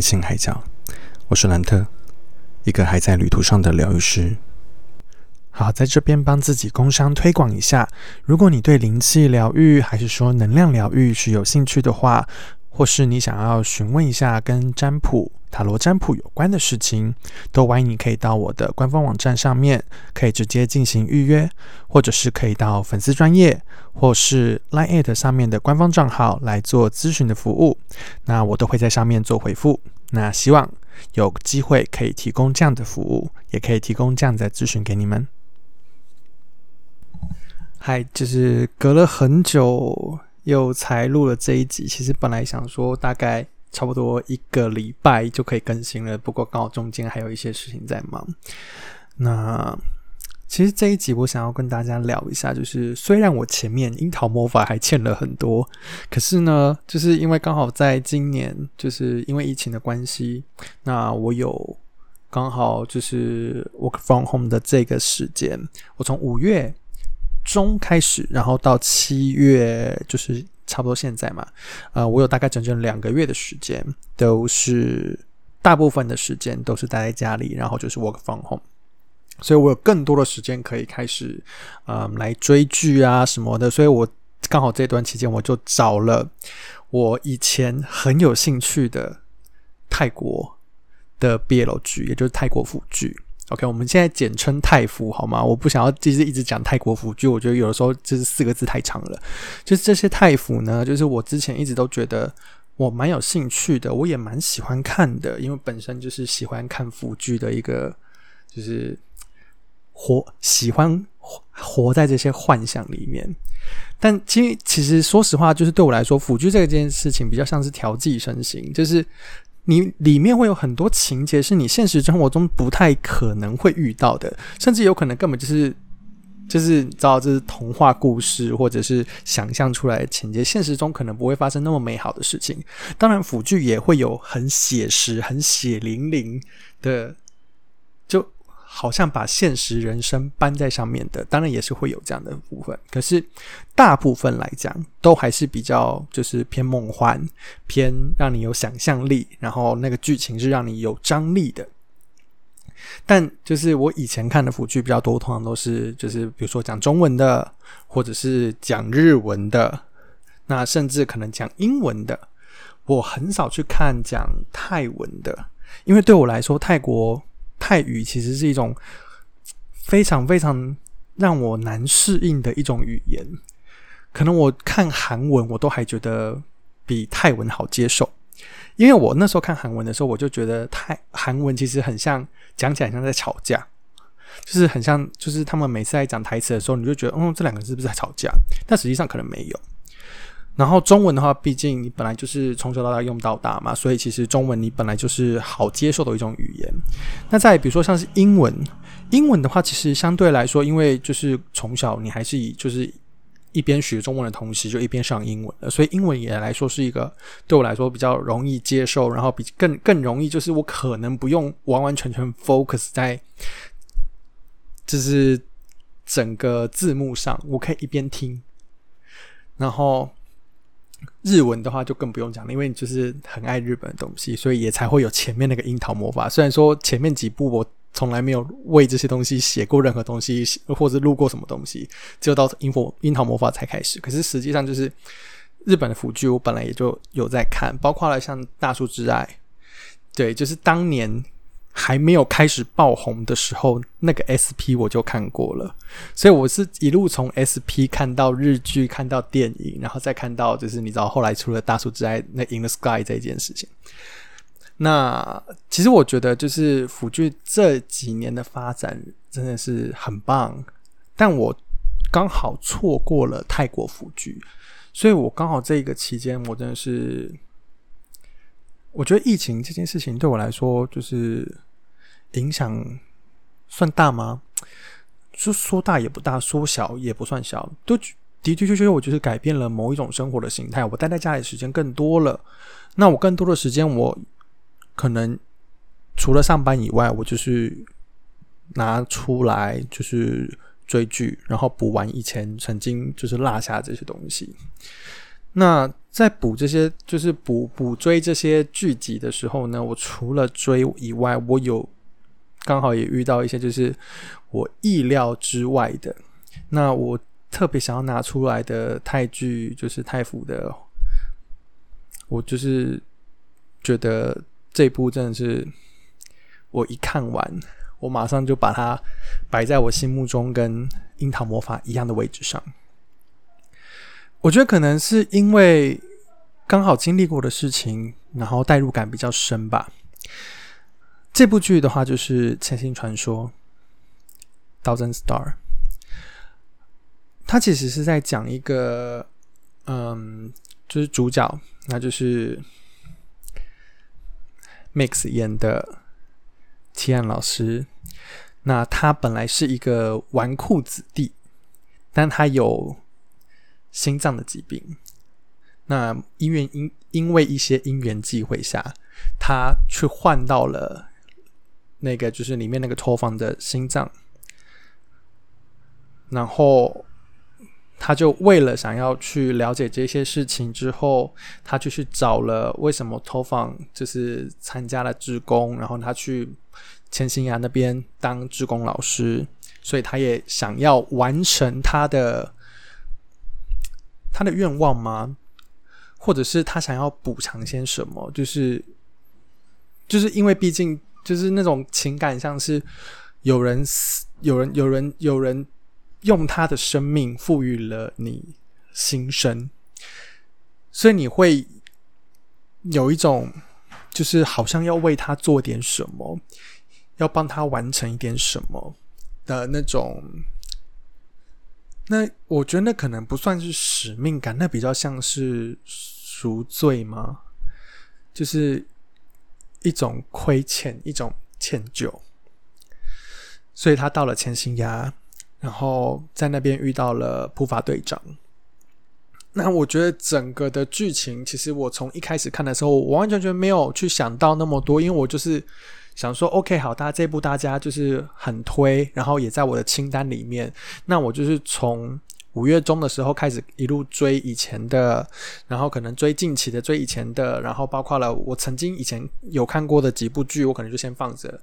欢迎来到兰特灵性海角，我是兰特，一个还在旅途上的疗愈师。好，在这边帮自己工商推广一下，如果你对灵气疗愈还是说能量疗愈是有兴趣的话，或是你想要询问一下跟占卜、塔罗占卜有关的事情，都欢迎你可以到我的官方网站上面，可以直接进行预约，或者是可以到粉丝专业或是 Line 上面的官方账号来做咨询的服务，那我都会在上面做回复。那希望有机会可以提供这样的服务，也可以提供这样的咨询给你们。嗨，就是隔了很久。又才录了这一集，其实本来想说大概差不多一个礼拜就可以更新了，不过刚好中间还有一些事情在忙。那其实这一集我想要跟大家聊一下，就是虽然我前面樱桃魔法还欠了很多，可是呢，就是因为刚好在今年，就是因为疫情的关系，那我有刚好就是 work from home 的这个时间，我从五月。中开始，然后到七月，就是差不多现在嘛，呃，我有大概整整两个月的时间，都是大部分的时间都是待在家里，然后就是 work from home，所以我有更多的时间可以开始，嗯，来追剧啊什么的，所以我刚好这段期间我就找了我以前很有兴趣的泰国的 BL 剧，也就是泰国腐剧。OK，我们现在简称泰服好吗？我不想要就是一直讲泰国服，就我觉得有的时候就是四个字太长了。就是这些泰服呢，就是我之前一直都觉得我蛮有兴趣的，我也蛮喜欢看的，因为本身就是喜欢看腐剧的一个，就是活喜欢活在这些幻想里面。但其实其实说实话，就是对我来说，腐剧这件事情比较像是调剂身心，就是。你里面会有很多情节是你现实生活中不太可能会遇到的，甚至有可能根本就是就是知道这是童话故事或者是想象出来的情节，现实中可能不会发生那么美好的事情。当然，腐剧也会有很写实、很血淋淋的。好像把现实人生搬在上面的，当然也是会有这样的部分。可是大部分来讲，都还是比较就是偏梦幻，偏让你有想象力，然后那个剧情是让你有张力的。但就是我以前看的腐剧比较多，通常都是就是比如说讲中文的，或者是讲日文的，那甚至可能讲英文的。我很少去看讲泰文的，因为对我来说，泰国。泰语其实是一种非常非常让我难适应的一种语言，可能我看韩文我都还觉得比泰文好接受，因为我那时候看韩文的时候，我就觉得泰韩文其实很像讲起来像在吵架，就是很像就是他们每次在讲台词的时候，你就觉得嗯这两个是不是在吵架？但实际上可能没有。然后中文的话，毕竟你本来就是从小到大用到大嘛，所以其实中文你本来就是好接受的一种语言。那再比如说像是英文，英文的话，其实相对来说，因为就是从小你还是以就是一边学中文的同时，就一边上英文的，所以英文也来说是一个对我来说比较容易接受，然后比更更容易，就是我可能不用完完全全 focus 在就是整个字幕上，我可以一边听，然后。日文的话就更不用讲了，因为你就是很爱日本的东西，所以也才会有前面那个樱桃魔法。虽然说前面几部我从来没有为这些东西写过任何东西，或者录过什么东西，只有到樱佛樱桃魔法才开始。可是实际上就是日本的腐剧，我本来也就有在看，包括了像《大树之爱》，对，就是当年。还没有开始爆红的时候，那个 SP 我就看过了，所以我是一路从 SP 看到日剧，看到电影，然后再看到就是你知道后来出了《大树之爱》那《In the Sky》这件事情。那其实我觉得就是腐剧这几年的发展真的是很棒，但我刚好错过了泰国腐剧，所以我刚好这个期间我真的是。我觉得疫情这件事情对我来说，就是影响算大吗？说说大也不大，说小也不算小，都的的确确，我就是改变了某一种生活的形态。我待在家里时间更多了，那我更多的时间，我可能除了上班以外，我就是拿出来就是追剧，然后补完以前曾经就是落下这些东西。那在补这些，就是补补追这些剧集的时候呢，我除了追以外，我有刚好也遇到一些就是我意料之外的。那我特别想要拿出来的泰剧，就是泰服的，我就是觉得这部真的是我一看完，我马上就把它摆在我心目中跟《樱桃魔法》一样的位置上。我觉得可能是因为刚好经历过的事情，然后代入感比较深吧。这部剧的话就是《千星传说》（Thousand Star），它其实是在讲一个，嗯，就是主角，那就是 Mix 演的提安老师。那他本来是一个纨绔子弟，但他有。心脏的疾病，那因为因因为一些因缘际会下，他去换到了那个就是里面那个托房的心脏，然后他就为了想要去了解这些事情之后，他就去找了为什么托房就是参加了志工，然后他去千星崖那边当志工老师，所以他也想要完成他的。他的愿望吗？或者是他想要补偿些什么？就是，就是因为毕竟就是那种情感，像是有人，有人，有人，有人用他的生命赋予了你新生，所以你会有一种，就是好像要为他做点什么，要帮他完成一点什么的那种。那我觉得那可能不算是使命感，那比较像是赎罪吗？就是一种亏欠，一种歉疚。所以他到了千星崖，然后在那边遇到了普法队长。那我觉得整个的剧情，其实我从一开始看的时候，我完全全没有去想到那么多，因为我就是。想说，OK，好，大家这部大家就是很推，然后也在我的清单里面。那我就是从五月中的时候开始一路追以前的，然后可能追近期的，追以前的，然后包括了我曾经以前有看过的几部剧，我可能就先放着。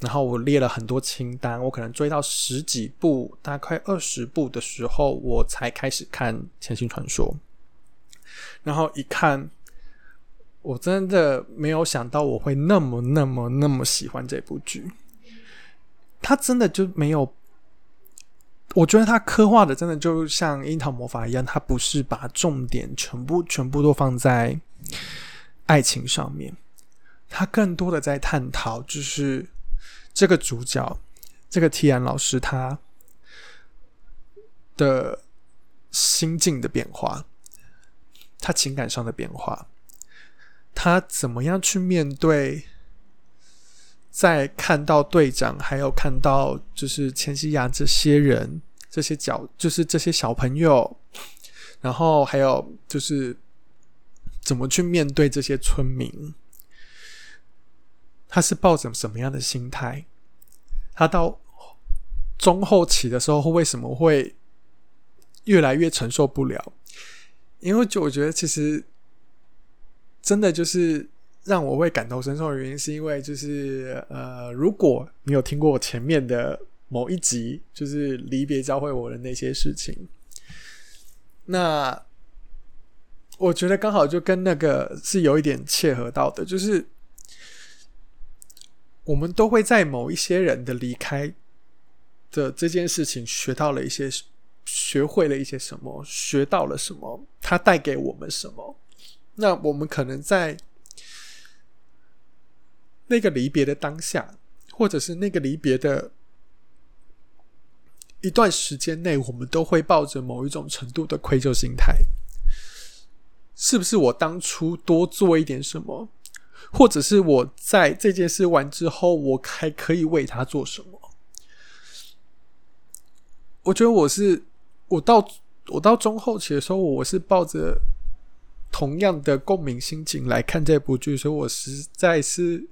然后我列了很多清单，我可能追到十几部，大概二十部的时候，我才开始看《千星传说》。然后一看。我真的没有想到我会那么、那么、那么喜欢这部剧。它真的就没有，我觉得它刻画的真的就像《樱桃魔法》一样，它不是把重点全部、全部都放在爱情上面，它更多的在探讨，就是这个主角，这个 T 安老师他的心境的变化，他情感上的变化。他怎么样去面对？在看到队长，还有看到就是千西亚这些人，这些角，就是这些小朋友，然后还有就是怎么去面对这些村民？他是抱着什么样的心态？他到中后期的时候，为什么会越来越承受不了？因为就我觉得其实。真的就是让我会感同身受的原因，是因为就是呃，如果你有听过我前面的某一集，就是离别教会我的那些事情，那我觉得刚好就跟那个是有一点切合到的，就是我们都会在某一些人的离开的这件事情学到了一些，学会了一些什么，学到了什么，它带给我们什么。那我们可能在那个离别的当下，或者是那个离别的一段时间内，我们都会抱着某一种程度的愧疚心态。是不是我当初多做一点什么，或者是我在这件事完之后，我还可以为他做什么？我觉得我是我到我到中后期的时候，我是抱着。同样的共鸣心情来看这部剧，所以我实在是，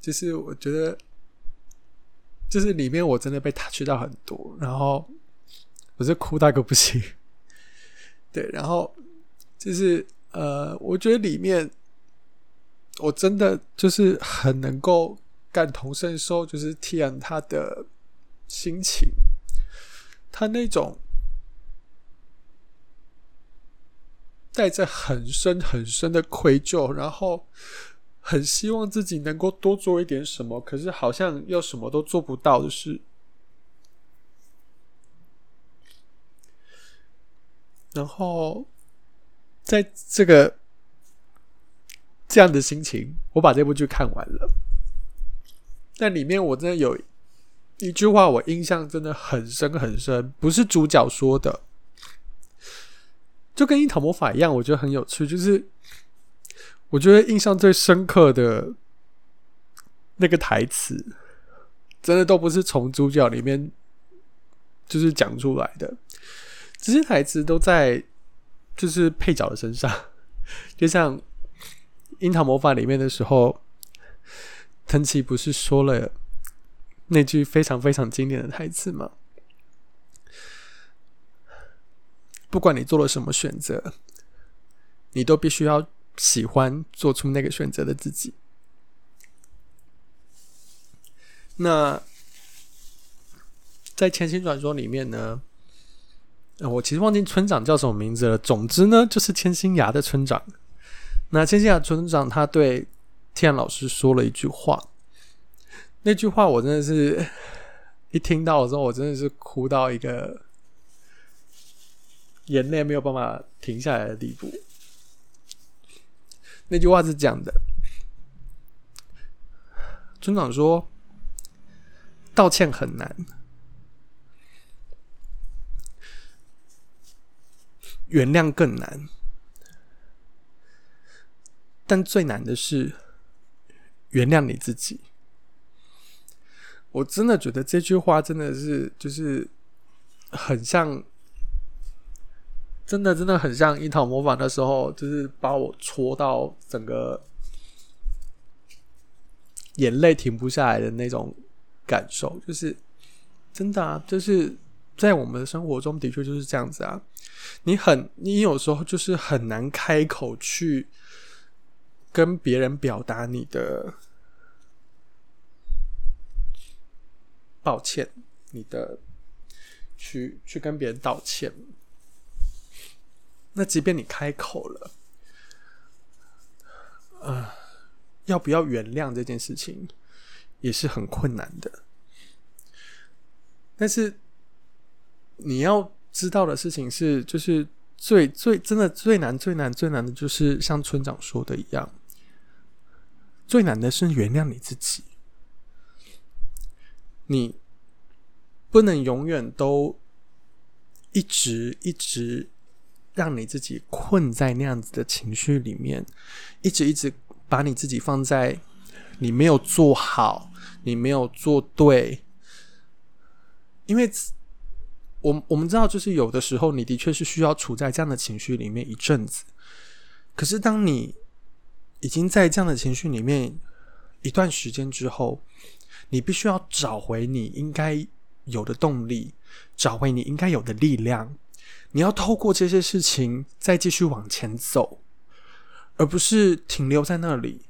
就是我觉得，就是里面我真的被他去到很多，然后我是哭到个不行，对，然后就是呃，我觉得里面我真的就是很能够感同身受，就是 Tian 他的心情，他那种带着很深很深的愧疚，然后很希望自己能够多做一点什么，可是好像又什么都做不到的事。然后，在这个这样的心情，我把这部剧看完了。但里面我真的有一句话，我印象真的很深很深，不是主角说的，就跟《樱桃魔法》一样，我觉得很有趣。就是我觉得印象最深刻的那个台词，真的都不是从主角里面就是讲出来的。这些台词都在就是配角的身上，就像《樱桃魔法》里面的时候，藤崎不是说了那句非常非常经典的台词吗？不管你做了什么选择，你都必须要喜欢做出那个选择的自己。那在《千星传说》里面呢？我其实忘记村长叫什么名字了。总之呢，就是千星崖的村长。那千星崖村长他对天老师说了一句话，那句话我真的是 一听到的时候，我真的是哭到一个眼泪没有办法停下来的地步。那句话是讲的，村长说：“道歉很难。”原谅更难，但最难的是原谅你自己。我真的觉得这句话真的是，就是很像，真的真的很像樱桃魔法的时候，就是把我戳到整个眼泪停不下来的那种感受，就是真的啊，就是在我们的生活中的确就是这样子啊。你很，你有时候就是很难开口去跟别人表达你的抱歉，你的去去跟别人道歉。那即便你开口了，啊，要不要原谅这件事情也是很困难的。但是你要。知道的事情是，就是最最真的最难最难最难的，就是像村长说的一样，最难的是原谅你自己。你不能永远都一直一直让你自己困在那样子的情绪里面，一直一直把你自己放在你没有做好，你没有做对，因为。我我们知道，就是有的时候，你的确是需要处在这样的情绪里面一阵子。可是，当你已经在这样的情绪里面一段时间之后，你必须要找回你应该有的动力，找回你应该有的力量。你要透过这些事情再继续往前走，而不是停留在那里，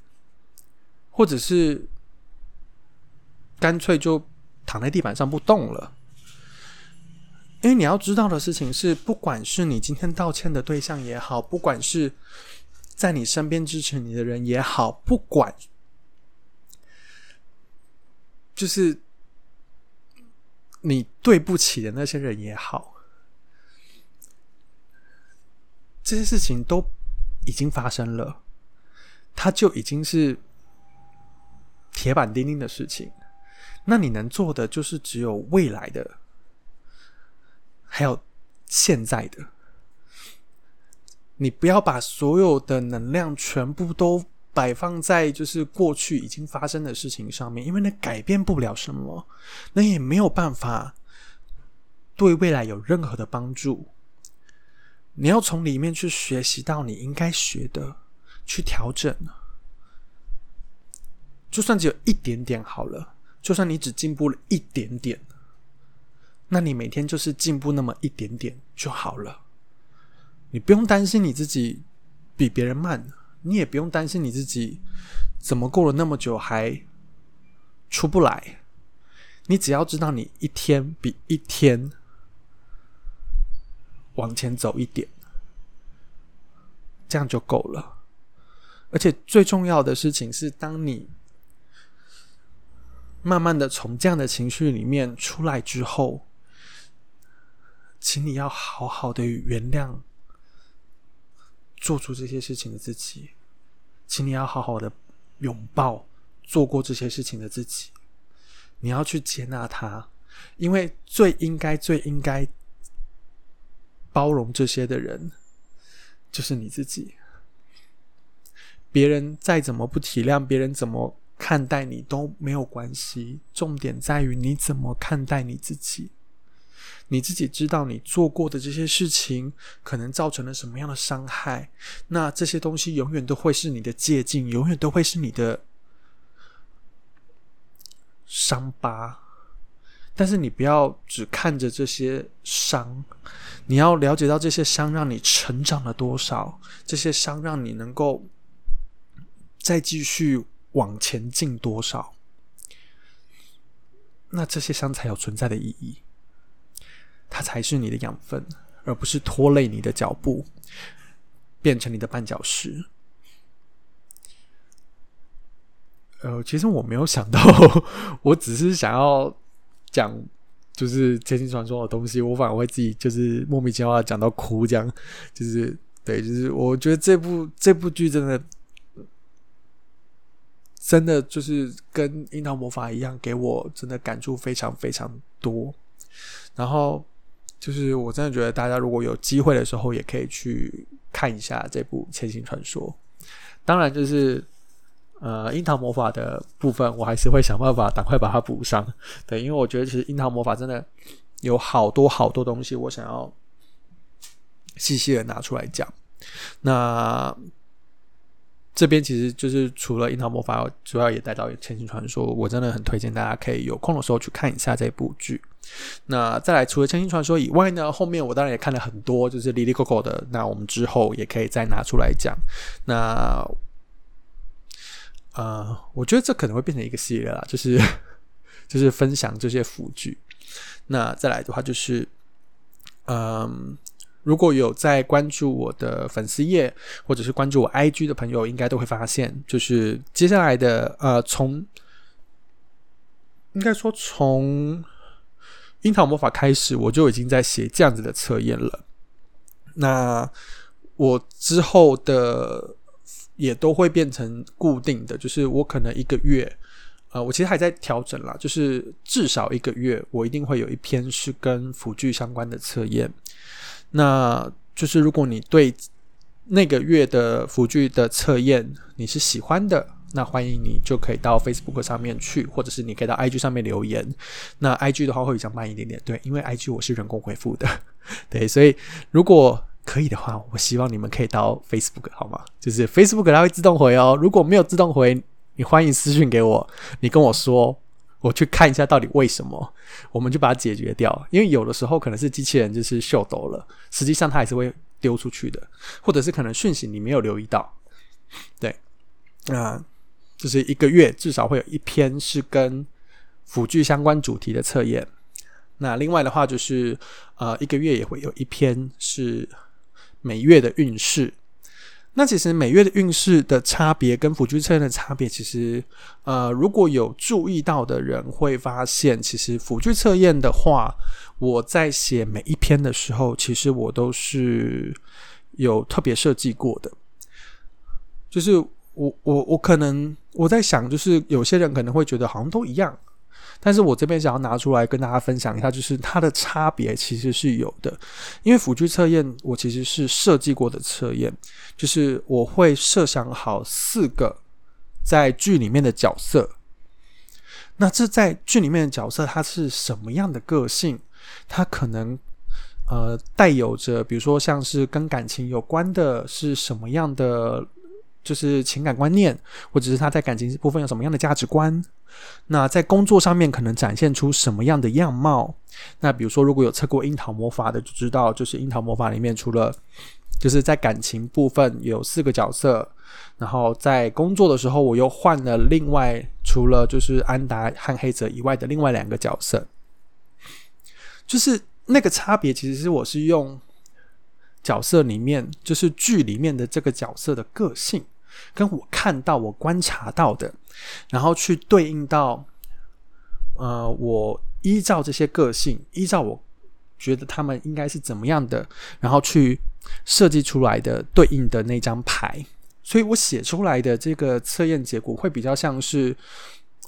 或者是干脆就躺在地板上不动了。因为你要知道的事情是，不管是你今天道歉的对象也好，不管是在你身边支持你的人也好，不管就是你对不起的那些人也好，这些事情都已经发生了，它就已经是铁板钉钉的事情。那你能做的就是只有未来的。还有现在的，你不要把所有的能量全部都摆放在就是过去已经发生的事情上面，因为那改变不了什么，那也没有办法对未来有任何的帮助。你要从里面去学习到你应该学的，去调整。就算只有一点点好了，就算你只进步了一点点。那你每天就是进步那么一点点就好了，你不用担心你自己比别人慢，你也不用担心你自己怎么过了那么久还出不来。你只要知道你一天比一天往前走一点，这样就够了。而且最重要的事情是，当你慢慢的从这样的情绪里面出来之后，请你要好好的原谅做出这些事情的自己，请你要好好的拥抱做过这些事情的自己。你要去接纳他，因为最应该、最应该包容这些的人，就是你自己。别人再怎么不体谅，别人怎么看待你都没有关系。重点在于你怎么看待你自己。你自己知道你做过的这些事情可能造成了什么样的伤害，那这些东西永远都会是你的借鉴，永远都会是你的。伤疤，但是你不要只看着这些伤，你要了解到这些伤让你成长了多少，这些伤让你能够再继续往前进多少，那这些伤才有存在的意义，它才是你的养分，而不是拖累你的脚步，变成你的绊脚石。呃，其实我没有想到，我只是想要讲就是《千星传说》的东西，我反而会自己就是莫名其妙讲到哭，这样就是对，就是我觉得这部这部剧真的真的就是跟《樱桃魔法》一样，给我真的感触非常非常多。然后就是我真的觉得大家如果有机会的时候，也可以去看一下这部《千星传说》。当然就是。呃，樱桃魔法的部分，我还是会想办法赶快把它补上。对，因为我觉得其实樱桃魔法真的有好多好多东西，我想要细细的拿出来讲。那这边其实就是除了樱桃魔法，主要也带到《千星传说》，我真的很推荐大家可以有空的时候去看一下这部剧。那再来，除了《千星传说》以外呢，后面我当然也看了很多，就是《莉莉 Coco》的。那我们之后也可以再拿出来讲。那呃，我觉得这可能会变成一个系列啦，就是 就是分享这些辅具。那再来的话，就是嗯，如果有在关注我的粉丝页或者是关注我 IG 的朋友，应该都会发现，就是接下来的呃，从应该说从樱桃魔法开始，我就已经在写这样子的测验了。那我之后的。也都会变成固定的，就是我可能一个月，呃，我其实还在调整啦，就是至少一个月，我一定会有一篇是跟辅具相关的测验。那就是如果你对那个月的辅具的测验你是喜欢的，那欢迎你就可以到 Facebook 上面去，或者是你可以到 IG 上面留言。那 IG 的话会比较慢一点点，对，因为 IG 我是人工回复的，对，所以如果。可以的话，我希望你们可以到 Facebook 好吗？就是 Facebook 它会自动回哦。如果没有自动回，你欢迎私讯给我，你跟我说，我去看一下到底为什么，我们就把它解决掉。因为有的时候可能是机器人就是秀逗了，实际上它还是会丢出去的，或者是可能讯息你没有留意到。对，那就是一个月至少会有一篇是跟辅具相关主题的测验。那另外的话就是呃一个月也会有一篇是。每月的运势，那其实每月的运势的差别跟辅助测验的差别，其实呃，如果有注意到的人会发现，其实辅助测验的话，我在写每一篇的时候，其实我都是有特别设计过的。就是我我我可能我在想，就是有些人可能会觉得好像都一样。但是我这边想要拿出来跟大家分享一下，就是它的差别其实是有的。因为辅助测验，我其实是设计过的测验，就是我会设想好四个在剧里面的角色。那这在剧里面的角色，他是什么样的个性？他可能呃带有着，比如说像是跟感情有关的，是什么样的就是情感观念，或者是他在感情部分有什么样的价值观。那在工作上面可能展现出什么样的样貌？那比如说，如果有测过樱桃魔法的，就知道，就是樱桃魔法里面除了就是在感情部分有四个角色，然后在工作的时候，我又换了另外除了就是安达和黑泽以外的另外两个角色，就是那个差别，其实是我是用角色里面，就是剧里面的这个角色的个性。跟我看到、我观察到的，然后去对应到，呃，我依照这些个性，依照我觉得他们应该是怎么样的，然后去设计出来的对应的那张牌，所以我写出来的这个测验结果会比较像是，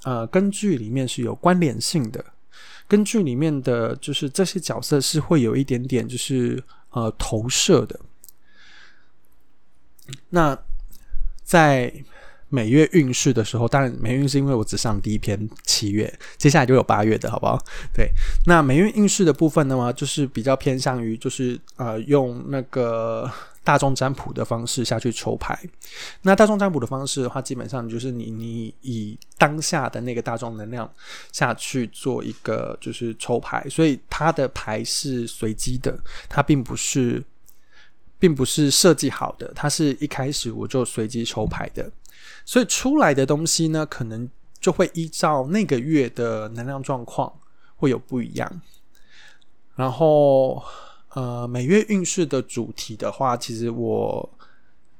呃，根据里面是有关联性的，根据里面的就是这些角色是会有一点点就是呃投射的，那。在每月运势的时候，当然每月运势因为我只上第一篇七月，接下来就有八月的，好不好？对，那每月运势的部分的话，就是比较偏向于就是呃用那个大众占卜的方式下去抽牌。那大众占卜的方式的话，基本上就是你你以当下的那个大众能量下去做一个就是抽牌，所以它的牌是随机的，它并不是。并不是设计好的，它是一开始我就随机抽牌的，所以出来的东西呢，可能就会依照那个月的能量状况会有不一样。然后，呃，每月运势的主题的话，其实我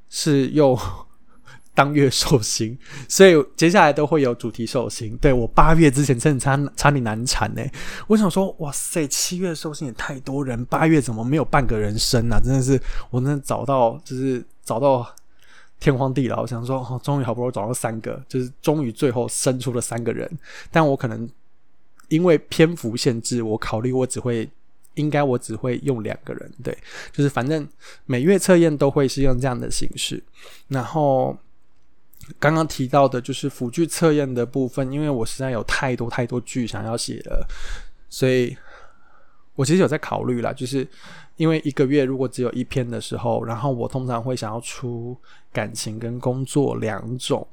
是用。当月寿星，所以接下来都会有主题寿星。对我八月之前真的差差点难产呢。我想说，哇塞，七月寿星也太多人，八月怎么没有半个人生啊？真的是，我真的找到就是找到天荒地老。我想说，哦，终于好不容易找到三个，就是终于最后生出了三个人。但我可能因为篇幅限制，我考虑我只会应该我只会用两个人。对，就是反正每月测验都会是用这样的形式，然后。刚刚提到的就是辅具测验的部分，因为我实在有太多太多剧想要写了，所以我其实有在考虑啦，就是因为一个月如果只有一篇的时候，然后我通常会想要出感情跟工作两种。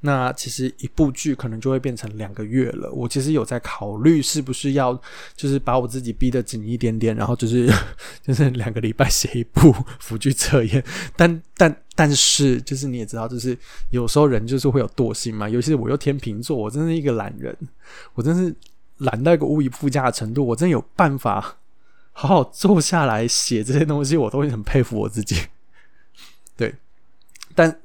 那其实一部剧可能就会变成两个月了。我其实有在考虑是不是要，就是把我自己逼得紧一点点，然后就是就是两个礼拜写一部 辅剧测验。但但但是，就是你也知道，就是有时候人就是会有惰性嘛。尤其是我又天秤座，我真是一个懒人，我真是懒到一个无以复加的程度。我真有办法好好坐下来写这些东西，我都会很佩服我自己。对，但。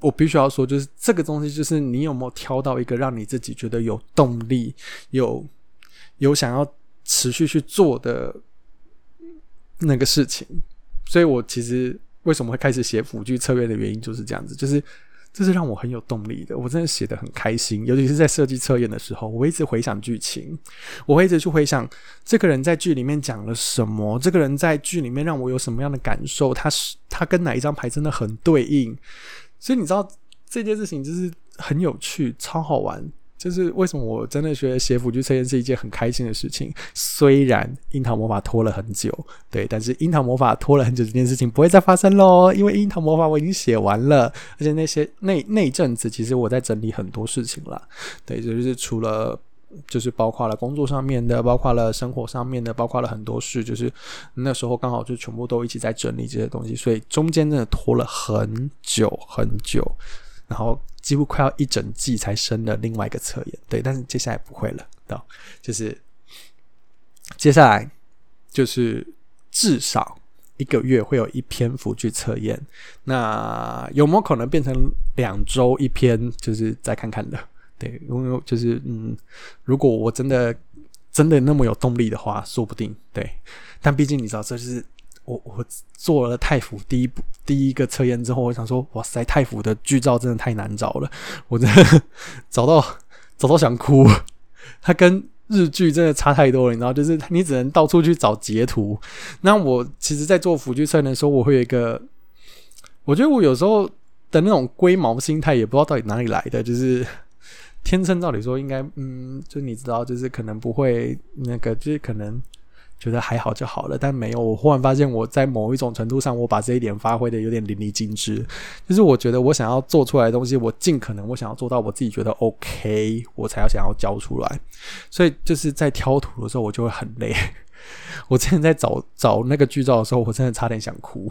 我必须要说，就是这个东西，就是你有没有挑到一个让你自己觉得有动力、有有想要持续去做的那个事情。所以我其实为什么会开始写辅具策略的原因就是这样子，就是这是让我很有动力的。我真的写的很开心，尤其是在设计测验的时候，我一直回想剧情，我会一直去回想这个人在剧里面讲了什么，这个人在剧里面让我有什么样的感受，他是他跟哪一张牌真的很对应。所以你知道这件事情就是很有趣、超好玩。就是为什么我真的觉得写辅具测验是一件很开心的事情。虽然樱桃魔法拖了很久，对，但是樱桃魔法拖了很久这件事情不会再发生喽，因为樱桃魔法我已经写完了，而且那些那那阵子其实我在整理很多事情了。对，就是除了。就是包括了工作上面的，包括了生活上面的，包括了很多事。就是那时候刚好就全部都一起在整理这些东西，所以中间真的拖了很久很久，然后几乎快要一整季才生了另外一个测验。对，但是接下来不会了，对，就是接下来就是至少一个月会有一篇幅去测验。那有没有可能变成两周一篇？就是再看看的。对，因为就是嗯，如果我真的真的那么有动力的话，说不定对。但毕竟你知道，这就是我我做了太府第一步第一个测验之后，我想说，哇塞，太府的剧照真的太难找了，我真的 找到找到想哭。它跟日剧真的差太多了，你知道，就是你只能到处去找截图。那我其实，在做辅剧测验的时候，我会有一个，我觉得我有时候的那种龟毛心态，也不知道到底哪里来的，就是。天生照理说应该，嗯，就你知道，就是可能不会那个，就是可能觉得还好就好了，但没有。我忽然发现，我在某一种程度上，我把这一点发挥的有点淋漓尽致。就是我觉得我想要做出来的东西，我尽可能我想要做到我自己觉得 OK，我才要想要交出来。所以就是在挑图的时候，我就会很累。我之前在找找那个剧照的时候，我真的差点想哭，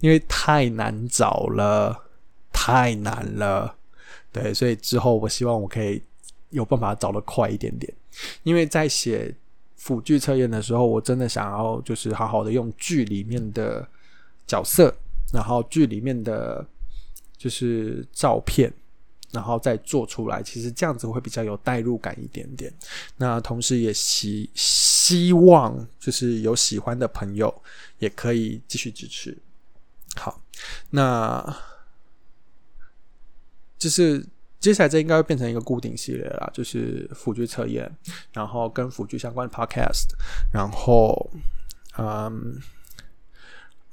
因为太难找了，太难了。对，所以之后我希望我可以有办法找的快一点点，因为在写。辅剧测验的时候，我真的想要就是好好的用剧里面的角色，然后剧里面的就是照片，然后再做出来。其实这样子会比较有代入感一点点。那同时也希希望就是有喜欢的朋友也可以继续支持。好，那就是。接下来这应该会变成一个固定系列了，就是辅具测验，然后跟辅具相关的 podcast，然后，嗯，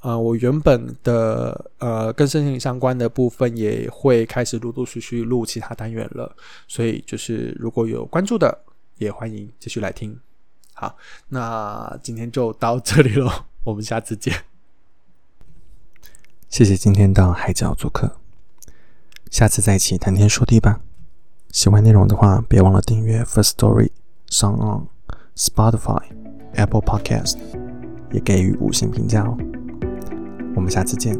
呃，我原本的呃跟申请相关的部分也会开始陆陆续续录其他单元了，所以就是如果有关注的，也欢迎继续来听。好，那今天就到这里了，我们下次见。谢谢今天到海角做客。下次再一起谈天说地吧。喜欢内容的话，别忘了订阅 First Story 上 on Spotify、Apple Podcast，也给予五星评价哦。我们下次见。